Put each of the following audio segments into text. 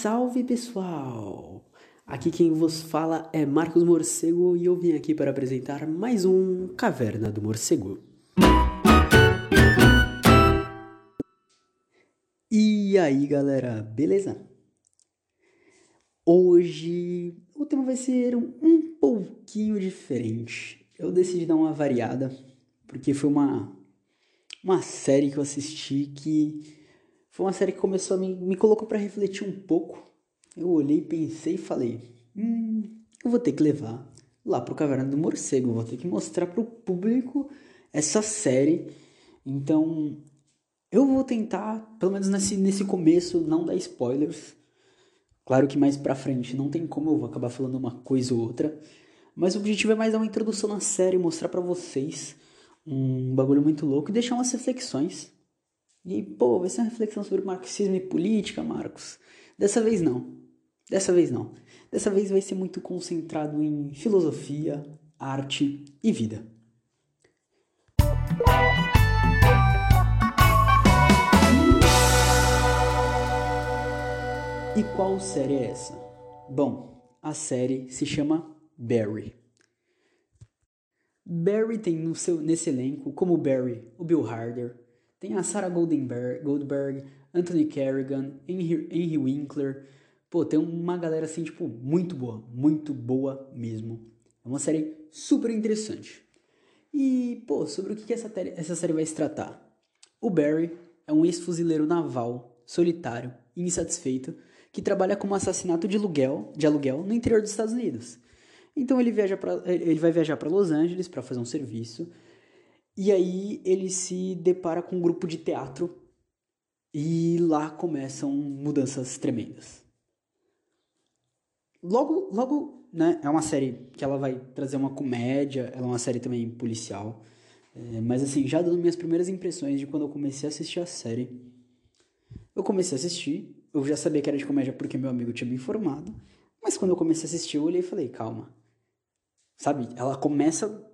Salve, pessoal! Aqui quem vos fala é Marcos Morcego e eu vim aqui para apresentar mais um Caverna do Morcego. E aí galera, beleza? Hoje o tema vai ser um pouquinho diferente. Eu decidi dar uma variada porque foi uma, uma série que eu assisti que foi uma série que começou a me, me colocou para refletir um pouco. Eu olhei, pensei e falei: hum, eu vou ter que levar lá pro Caverna do Morcego, vou ter que mostrar pro público essa série. Então, eu vou tentar, pelo menos nesse, nesse começo, não dar spoilers. Claro que mais pra frente não tem como eu vou acabar falando uma coisa ou outra. Mas o objetivo é mais dar uma introdução na série, mostrar para vocês um bagulho muito louco e deixar umas reflexões e, pô, vai ser uma reflexão sobre marxismo e política, Marcos. Dessa vez não. Dessa vez não. Dessa vez vai ser muito concentrado em filosofia, arte e vida. E qual série é essa? Bom, a série se chama Barry. Barry tem no seu, nesse elenco, como Barry, o Bill Harder, tem a Sarah Goldberg, Goldberg Anthony Kerrigan, Henry, Henry Winkler. Pô, tem uma galera assim, tipo, muito boa. Muito boa mesmo. É uma série super interessante. E, pô, sobre o que essa, essa série vai se tratar? O Barry é um ex-fuzileiro naval, solitário e insatisfeito, que trabalha como assassinato de aluguel, de aluguel no interior dos Estados Unidos. Então ele, viaja pra, ele vai viajar para Los Angeles para fazer um serviço e aí ele se depara com um grupo de teatro e lá começam mudanças tremendas. Logo, logo, né, é uma série que ela vai trazer uma comédia, ela é uma série também policial. É, mas assim, já dando minhas primeiras impressões de quando eu comecei a assistir a série, eu comecei a assistir, eu já sabia que era de comédia porque meu amigo tinha me informado, mas quando eu comecei a assistir, eu olhei e falei, calma. Sabe, ela começa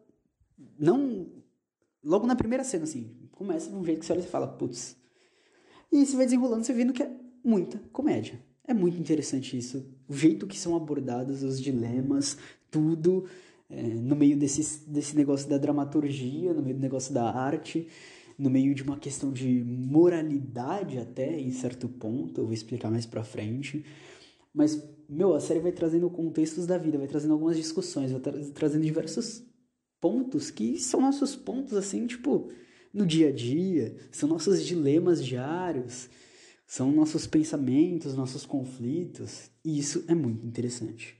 não Logo na primeira cena, assim, começa de um jeito que você olha e fala, putz. E você vai desenrolando, você vendo que é muita comédia. É muito interessante isso. O jeito que são abordados os dilemas, tudo, é, no meio desse, desse negócio da dramaturgia, no meio do negócio da arte, no meio de uma questão de moralidade até, em certo ponto, eu vou explicar mais pra frente. Mas, meu, a série vai trazendo contextos da vida, vai trazendo algumas discussões, vai tra trazendo diversos pontos que são nossos pontos, assim, tipo, no dia a dia, são nossos dilemas diários, são nossos pensamentos, nossos conflitos, e isso é muito interessante.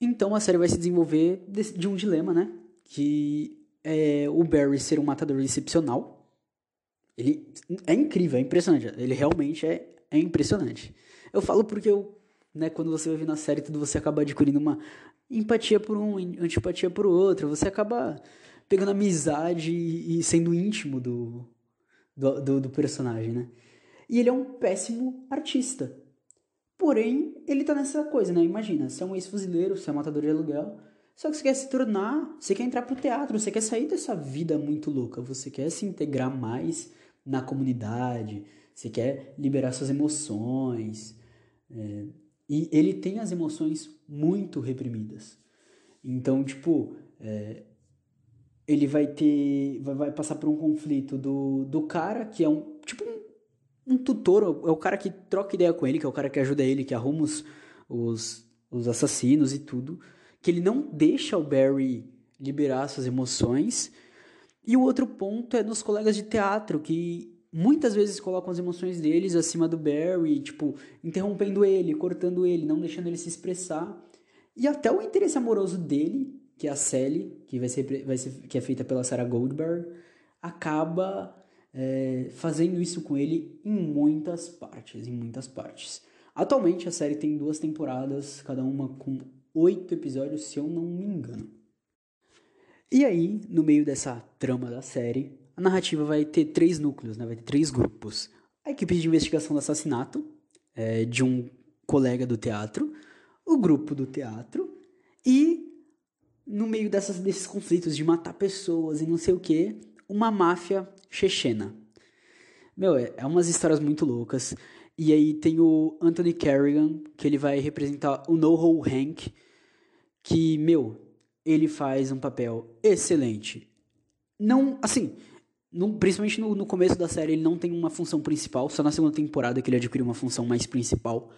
Então a série vai se desenvolver de, um dilema, né? Que é o Barry ser um matador excepcional. Ele é incrível, é impressionante. Ele realmente é, é impressionante. Eu falo porque eu, né, quando você vai ver na série, tudo você acaba adquirindo uma empatia por um, antipatia por outro. Você acaba pegando amizade e sendo íntimo do, do, do, do personagem, né? E ele é um péssimo artista. Porém, ele tá nessa coisa, né? Imagina, você é um ex-fuzileiro, você é um matador de aluguel, só que você quer se tornar, você quer entrar pro teatro, você quer sair dessa vida muito louca, você quer se integrar mais na comunidade, você quer liberar suas emoções. É, e ele tem as emoções muito reprimidas. Então, tipo, é, ele vai ter. Vai, vai, passar por um conflito do, do cara, que é um. Tipo um, um tutor, é o cara que troca ideia com ele, que é o cara que ajuda ele, que arruma os, os, os assassinos e tudo. Que ele não deixa o Barry liberar suas emoções. E o outro ponto é nos colegas de teatro, que muitas vezes colocam as emoções deles acima do Barry, tipo, interrompendo ele, cortando ele, não deixando ele se expressar. E até o interesse amoroso dele, que é a Sally, que vai ser, vai ser que é feita pela Sarah Goldberg, acaba é, fazendo isso com ele em muitas partes, em muitas partes. Atualmente a série tem duas temporadas, cada uma com oito episódios, se eu não me engano. E aí, no meio dessa trama da série, a narrativa vai ter três núcleos, né? vai ter três grupos. A equipe de investigação do assassinato é, de um colega do teatro, o grupo do teatro e, no meio dessas, desses conflitos de matar pessoas e não sei o que, uma máfia chechena. Meu, é, é umas histórias muito loucas. E aí tem o Anthony Carrigan, que ele vai representar o NoHo Hank, que, meu, ele faz um papel excelente. Não, assim, no, principalmente no, no, começo da série, ele não tem uma função principal, só na segunda temporada que ele adquire uma função mais principal.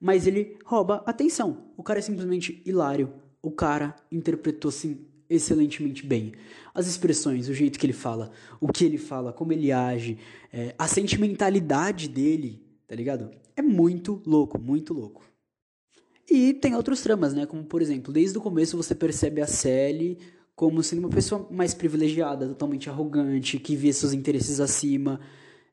Mas ele rouba atenção. O cara é simplesmente hilário. O cara interpretou assim excelentemente bem. As expressões, o jeito que ele fala, o que ele fala, como ele age, é, a sentimentalidade dele, tá ligado? É muito louco, muito louco. E tem outros tramas, né? Como, por exemplo, desde o começo você percebe a Sally como sendo uma pessoa mais privilegiada, totalmente arrogante, que vê seus interesses acima.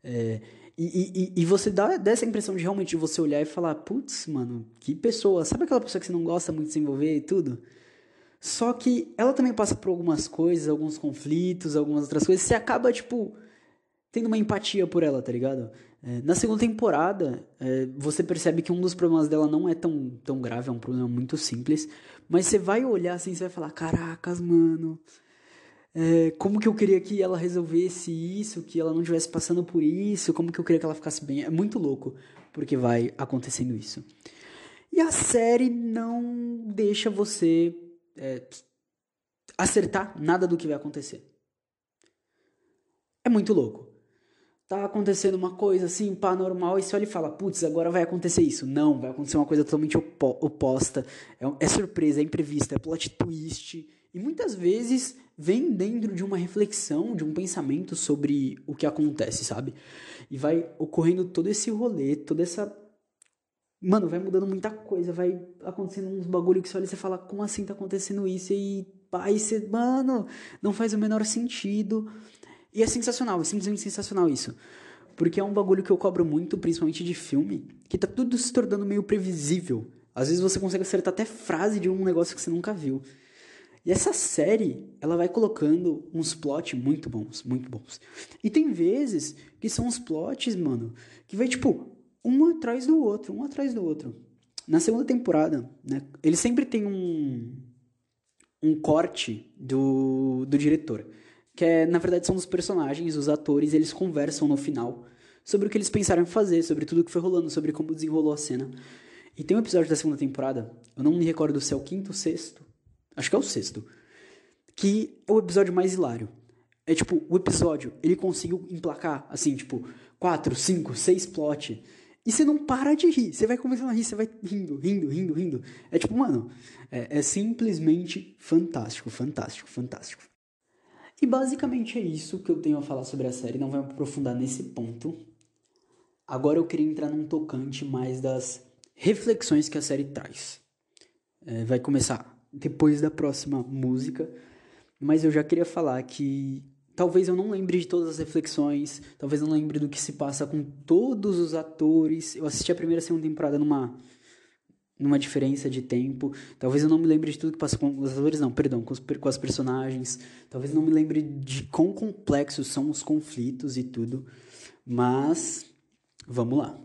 É, e, e, e, você dá dessa impressão de realmente você olhar e falar, putz, mano, que pessoa. Sabe aquela pessoa que você não gosta muito de se envolver e tudo? Só que ela também passa por algumas coisas, alguns conflitos, algumas outras coisas. Você acaba, tipo, tendo uma empatia por ela, tá ligado? É, na segunda temporada, é, você percebe que um dos problemas dela não é tão, tão grave, é um problema muito simples. Mas você vai olhar assim, você vai falar: caracas, mano. É, como que eu queria que ela resolvesse isso, que ela não estivesse passando por isso, como que eu queria que ela ficasse bem. É muito louco, porque vai acontecendo isso. E a série não deixa você acertar nada do que vai acontecer. É muito louco. Tá acontecendo uma coisa assim, pá, normal, e você olha e fala, putz, agora vai acontecer isso. Não, vai acontecer uma coisa totalmente opo oposta. É, é surpresa, é imprevista, é plot twist. E muitas vezes vem dentro de uma reflexão, de um pensamento sobre o que acontece, sabe? E vai ocorrendo todo esse rolê, toda essa Mano, vai mudando muita coisa, vai acontecendo uns bagulho que você olha e você fala, como assim tá acontecendo isso? E aí você, mano, não faz o menor sentido. E é sensacional, é simplesmente sensacional isso. Porque é um bagulho que eu cobro muito, principalmente de filme, que tá tudo se tornando meio previsível. Às vezes você consegue acertar até frase de um negócio que você nunca viu. E essa série, ela vai colocando uns plots muito bons, muito bons. E tem vezes que são uns plots, mano, que vai tipo, um atrás do outro, um atrás do outro. Na segunda temporada, né, ele sempre tem um, um corte do, do diretor, que é, na verdade, são os personagens, os atores, eles conversam no final sobre o que eles pensaram fazer, sobre tudo que foi rolando, sobre como desenrolou a cena. E tem um episódio da segunda temporada, eu não me recordo se é o quinto ou sexto, acho que é o sexto, que é o episódio mais hilário. É tipo, o episódio, ele conseguiu emplacar, assim, tipo, quatro, cinco, seis plot e você não para de rir. Você vai começando a rir, você vai rindo, rindo, rindo, rindo. É tipo, mano, é, é simplesmente fantástico, fantástico, fantástico. E basicamente é isso que eu tenho a falar sobre a série. Não vou me aprofundar nesse ponto. Agora eu queria entrar num tocante mais das reflexões que a série traz. É, vai começar depois da próxima música. Mas eu já queria falar que talvez eu não lembre de todas as reflexões, talvez eu não lembre do que se passa com todos os atores. Eu assisti a primeira e segunda temporada numa numa diferença de tempo. Talvez eu não me lembre de tudo que passa com os atores, não, perdão, com, os, com as personagens. Talvez eu não me lembre de quão complexos são os conflitos e tudo. Mas vamos lá.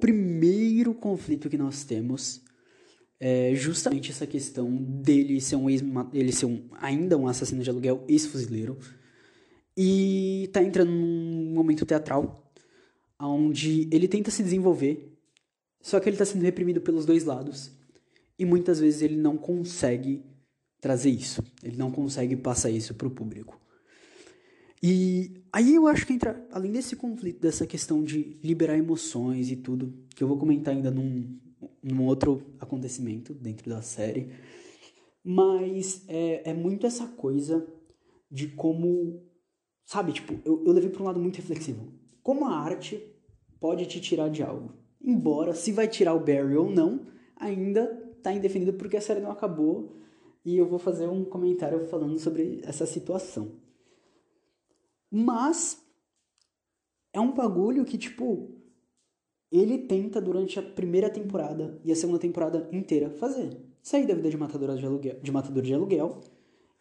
Primeiro conflito que nós temos é justamente essa questão dele ser um ex ele ser um, ainda um assassino de aluguel ex-fuzileiro e tá entrando num momento teatral onde ele tenta se desenvolver, só que ele está sendo reprimido pelos dois lados e muitas vezes ele não consegue trazer isso, ele não consegue passar isso para o público. E aí eu acho que entra, além desse conflito, dessa questão de liberar emoções e tudo, que eu vou comentar ainda num, num outro acontecimento dentro da série, mas é, é muito essa coisa de como, sabe, tipo, eu, eu levei para um lado muito reflexivo. Como a arte pode te tirar de algo. Embora, se vai tirar o Barry ou não, ainda tá indefinido porque a série não acabou e eu vou fazer um comentário falando sobre essa situação. Mas é um bagulho que, tipo, ele tenta durante a primeira temporada e a segunda temporada inteira fazer. Sair da vida de matador de aluguel, de matador de aluguel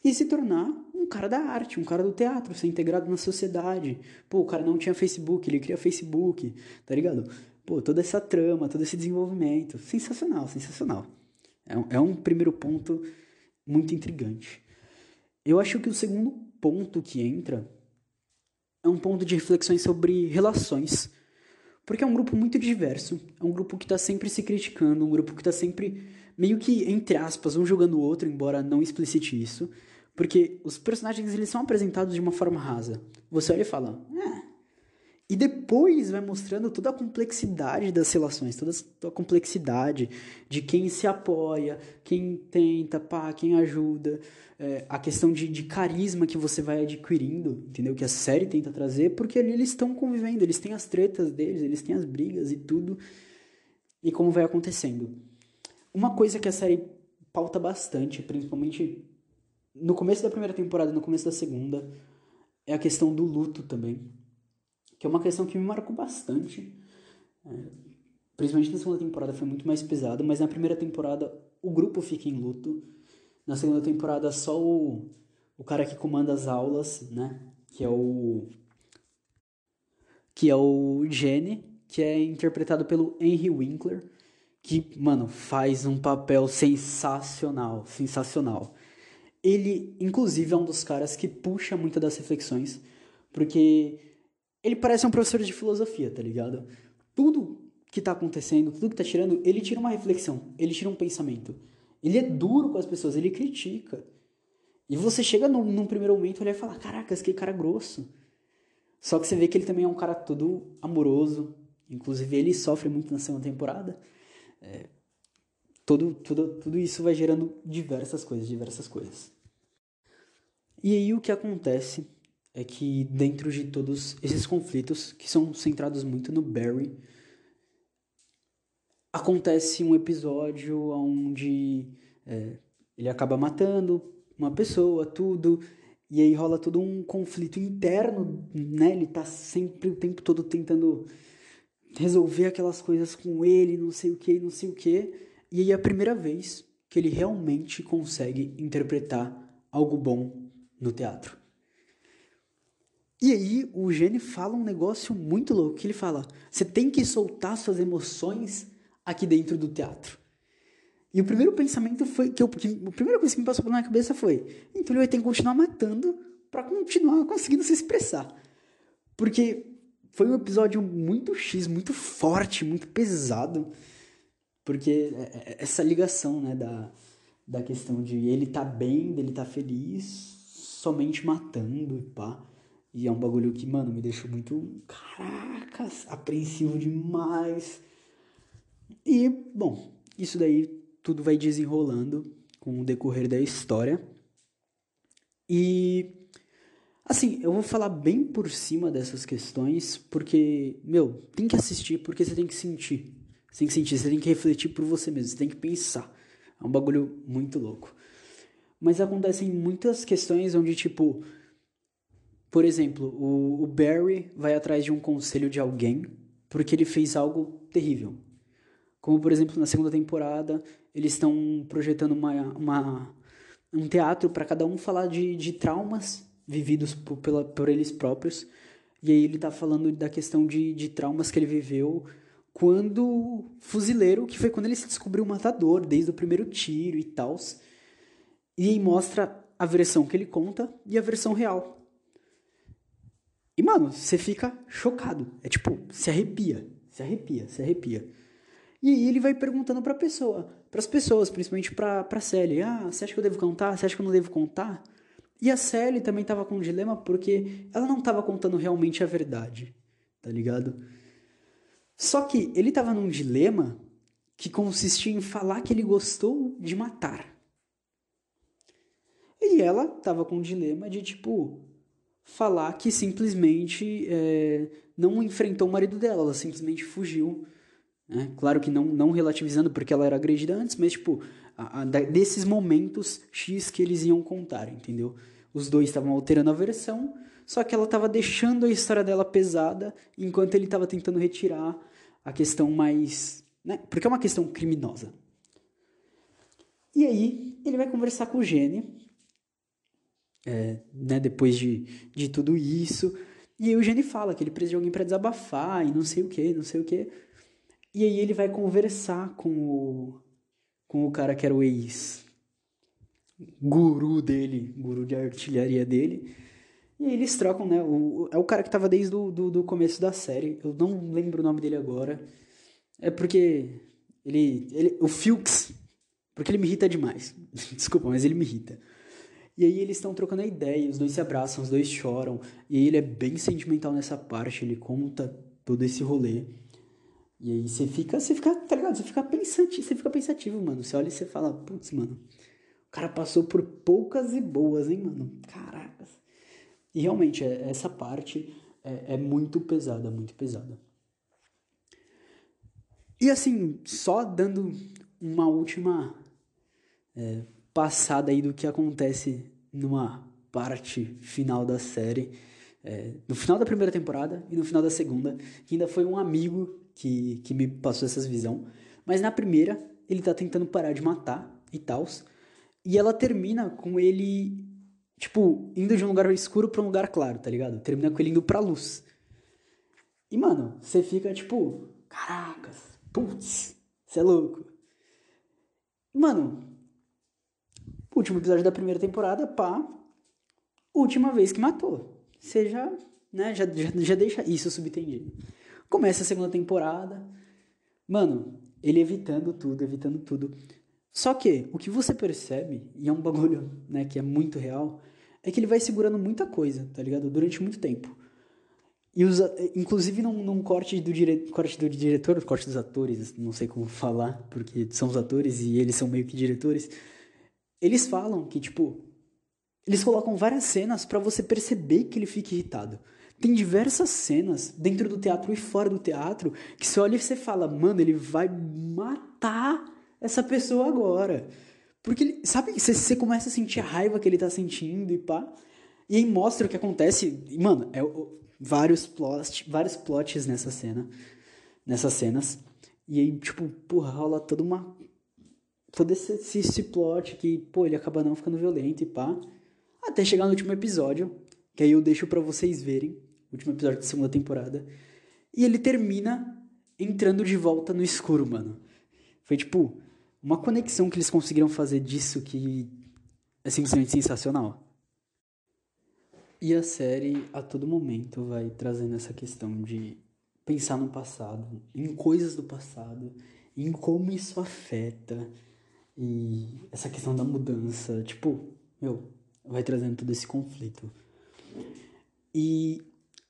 e se tornar um cara da arte, um cara do teatro, ser integrado na sociedade. Pô, o cara não tinha Facebook, ele cria Facebook, tá ligado? Pô, toda essa trama, todo esse desenvolvimento. Sensacional, sensacional. É um, é um primeiro ponto muito intrigante. Eu acho que o segundo ponto que entra é um ponto de reflexões sobre relações. Porque é um grupo muito diverso, é um grupo que está sempre se criticando, um grupo que está sempre meio que, entre aspas, um jogando o outro, embora não explicite isso. Porque os personagens eles são apresentados de uma forma rasa. Você olha e fala, é, e depois vai mostrando toda a complexidade das relações, toda a complexidade de quem se apoia, quem tenta, pá, quem ajuda, é, a questão de, de carisma que você vai adquirindo, entendeu? Que a série tenta trazer, porque ali eles estão convivendo, eles têm as tretas deles, eles têm as brigas e tudo, e como vai acontecendo. Uma coisa que a série pauta bastante, principalmente no começo da primeira temporada no começo da segunda, é a questão do luto também que é uma questão que me marcou bastante. É, principalmente na segunda temporada foi muito mais pesado, mas na primeira temporada o grupo fica em luto. Na segunda temporada só o, o cara que comanda as aulas, né? Que é o. Que é o Jenny, que é interpretado pelo Henry Winkler, que, mano, faz um papel sensacional, sensacional. Ele, inclusive, é um dos caras que puxa muito das reflexões, porque ele parece um professor de filosofia, tá ligado? Tudo que tá acontecendo, tudo que tá tirando, ele tira uma reflexão, ele tira um pensamento. Ele é duro com as pessoas, ele critica. E você chega num, num primeiro momento e fala: Caracas, que cara grosso. Só que você vê que ele também é um cara todo amoroso. Inclusive, ele sofre muito na segunda temporada. É, todo, tudo, tudo isso vai gerando diversas coisas, diversas coisas. E aí o que acontece é que dentro de todos esses conflitos, que são centrados muito no Barry, acontece um episódio onde é, ele acaba matando uma pessoa, tudo, e aí rola todo um conflito interno, né? Ele tá sempre o tempo todo tentando resolver aquelas coisas com ele, não sei o que, não sei o que, e aí é a primeira vez que ele realmente consegue interpretar algo bom no teatro. E aí o Gene fala um negócio muito louco, que ele fala: "Você tem que soltar suas emoções aqui dentro do teatro". E o primeiro pensamento foi que, eu, que a primeira coisa que me passou pela minha cabeça foi: então ele vai ter que continuar matando para continuar conseguindo se expressar. Porque foi um episódio muito X, muito forte, muito pesado. Porque é, é, essa ligação, né, da, da questão de ele tá bem, dele tá feliz, somente matando e pá. E é um bagulho que, mano, me deixou muito, caracas, apreensivo demais. E, bom, isso daí tudo vai desenrolando com o decorrer da história. E, assim, eu vou falar bem por cima dessas questões, porque, meu, tem que assistir, porque você tem que sentir. Você tem que sentir, você tem que refletir por você mesmo, você tem que pensar. É um bagulho muito louco. Mas acontecem muitas questões onde, tipo, por exemplo, o, o Barry vai atrás de um conselho de alguém porque ele fez algo terrível. Como, por exemplo, na segunda temporada, eles estão projetando uma, uma, um teatro para cada um falar de, de traumas vividos por, pela, por eles próprios. E aí ele está falando da questão de, de traumas que ele viveu quando fuzileiro, que foi quando ele se descobriu matador, desde o primeiro tiro e tal. E aí mostra a versão que ele conta e a versão real. Mano, você fica chocado. É tipo, se arrepia, se arrepia, se arrepia. E aí ele vai perguntando pra pessoa, pras pessoas, principalmente pra, pra Sally. Ah, você acha que eu devo contar? Você acha que eu não devo contar? E a Sally também tava com um dilema porque ela não tava contando realmente a verdade, tá ligado? Só que ele tava num dilema que consistia em falar que ele gostou de matar. E ela tava com um dilema de tipo, falar que simplesmente é, não enfrentou o marido dela, ela simplesmente fugiu. Né? Claro que não, não relativizando porque ela era agredida antes, mas tipo, a, a, desses momentos X que eles iam contar, entendeu? Os dois estavam alterando a versão, só que ela estava deixando a história dela pesada enquanto ele estava tentando retirar a questão mais. Né? Porque é uma questão criminosa. E aí ele vai conversar com o Gene, é, né, depois de, de tudo isso. E aí o Gene fala que ele precisa de alguém para desabafar e não sei o que, não sei o que. E aí ele vai conversar com o, com o cara que era o ex guru dele, guru de artilharia dele. E aí eles trocam, né? O, é o cara que tava desde o do, do começo da série. Eu não lembro o nome dele agora. É porque ele, ele. O Fuchs. Porque ele me irrita demais. Desculpa, mas ele me irrita. E aí eles estão trocando a ideia, os dois se abraçam, os dois choram. E aí ele é bem sentimental nessa parte, ele conta todo esse rolê. E aí você fica, você fica, tá ligado? Você fica pensante, você fica pensativo, mano. Você olha e você fala, putz, mano, o cara passou por poucas e boas, hein, mano? Caracas. E realmente, é, essa parte é, é muito pesada, muito pesada. E assim, só dando uma última é, passada aí do que acontece numa parte final da série. É, no final da primeira temporada e no final da segunda, que ainda foi um amigo que, que me passou essa visão. Mas na primeira, ele tá tentando parar de matar e tal. E ela termina com ele, tipo, indo de um lugar escuro pra um lugar claro, tá ligado? Termina com ele indo pra luz. E, mano, você fica tipo, caracas, putz, você é louco. Mano, último episódio da primeira temporada, pá, última vez que matou. Você já, né, já, já, já deixa isso subentendido. Começa a segunda temporada, mano, ele evitando tudo, evitando tudo. Só que o que você percebe, e é um bagulho né, que é muito real, é que ele vai segurando muita coisa, tá ligado? Durante muito tempo. E os, inclusive num, num corte, do dire, corte do diretor, corte dos atores, não sei como falar, porque são os atores e eles são meio que diretores. Eles falam que, tipo, eles colocam várias cenas para você perceber que ele fica irritado. Tem diversas cenas dentro do teatro e fora do teatro que você olha e você fala, mano, ele vai matar essa pessoa agora. Porque, sabe, você, você começa a sentir a raiva que ele tá sentindo e pá. E aí mostra o que acontece. E, mano, é vários, plot, vários plots nessa cena. Nessas cenas. E aí, tipo, porra, rola toda uma. Todo esse, esse plot que, pô, ele acaba não ficando violento e pá. Até chegar no último episódio. Que aí eu deixo para vocês verem. Último episódio da segunda temporada. E ele termina entrando de volta no escuro, mano. Foi tipo uma conexão que eles conseguiram fazer disso que é simplesmente sensacional. E a série, a todo momento, vai trazendo essa questão de pensar no passado, em coisas do passado, em como isso afeta, e essa questão da mudança. Tipo, meu, vai trazendo todo esse conflito. E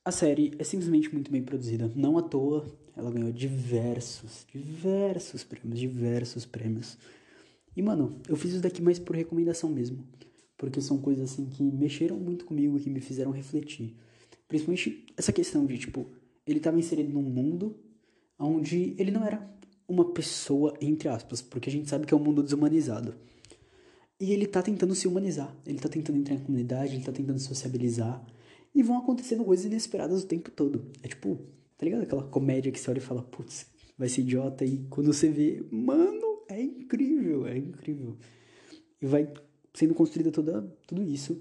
a série é simplesmente muito bem produzida. Não à toa, ela ganhou diversos, diversos prêmios, diversos prêmios. E, mano, eu fiz isso daqui mais por recomendação mesmo. Porque são coisas assim que mexeram muito comigo e que me fizeram refletir. Principalmente essa questão de, tipo, ele estava inserido num mundo onde ele não era uma pessoa, entre aspas, porque a gente sabe que é um mundo desumanizado. E ele tá tentando se humanizar, ele tá tentando entrar em comunidade, ele tá tentando sociabilizar. E vão acontecendo coisas inesperadas o tempo todo. É tipo, Tá ligado? Aquela comédia que você olha e fala, putz, vai ser idiota. E quando você vê, mano, é incrível, é incrível. E vai sendo construída toda, tudo isso.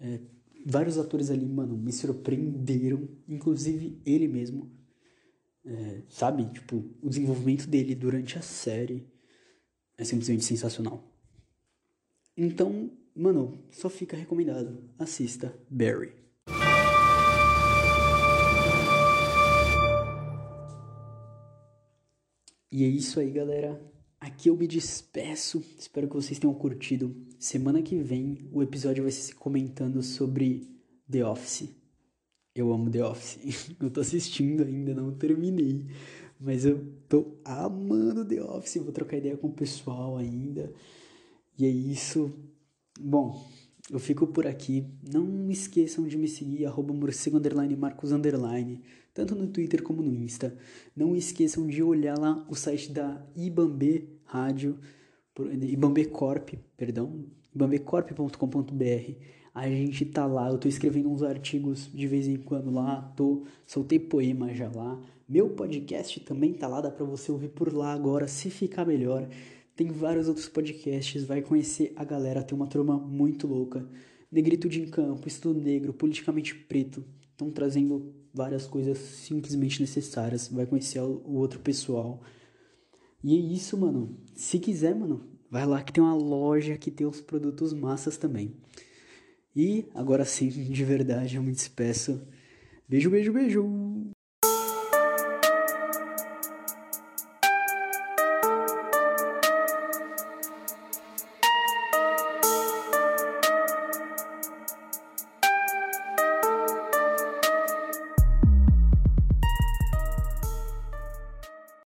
É, vários atores ali, mano, me surpreenderam. Inclusive ele mesmo. É, sabe? Tipo, o desenvolvimento dele durante a série é simplesmente sensacional. Então, mano, só fica recomendado. Assista Barry. E é isso aí, galera. Aqui eu me despeço. Espero que vocês tenham curtido. Semana que vem o episódio vai ser comentando sobre The Office. Eu amo The Office. Eu tô assistindo ainda, não terminei. Mas eu tô amando The Office. Vou trocar ideia com o pessoal ainda. E é isso. Bom, eu fico por aqui. Não esqueçam de me seguir, arroba morcego underline marcos underline tanto no Twitter como no Insta. Não esqueçam de olhar lá o site da Ibambe Rádio, Ibambe Corp, perdão, ibambecorp.com.br. A gente tá lá, eu tô escrevendo uns artigos de vez em quando lá, tô soltei poema já lá. Meu podcast também tá lá, dá para você ouvir por lá agora, se ficar melhor. Tem vários outros podcasts, vai conhecer a galera, tem uma turma muito louca. Negritude em Campo, Estudo Negro, Politicamente Preto, estão trazendo várias coisas simplesmente necessárias. Vai conhecer o outro pessoal. E é isso, mano. Se quiser, mano, vai lá que tem uma loja que tem os produtos massas também. E agora sim, de verdade, eu me despeço. Beijo, beijo, beijo!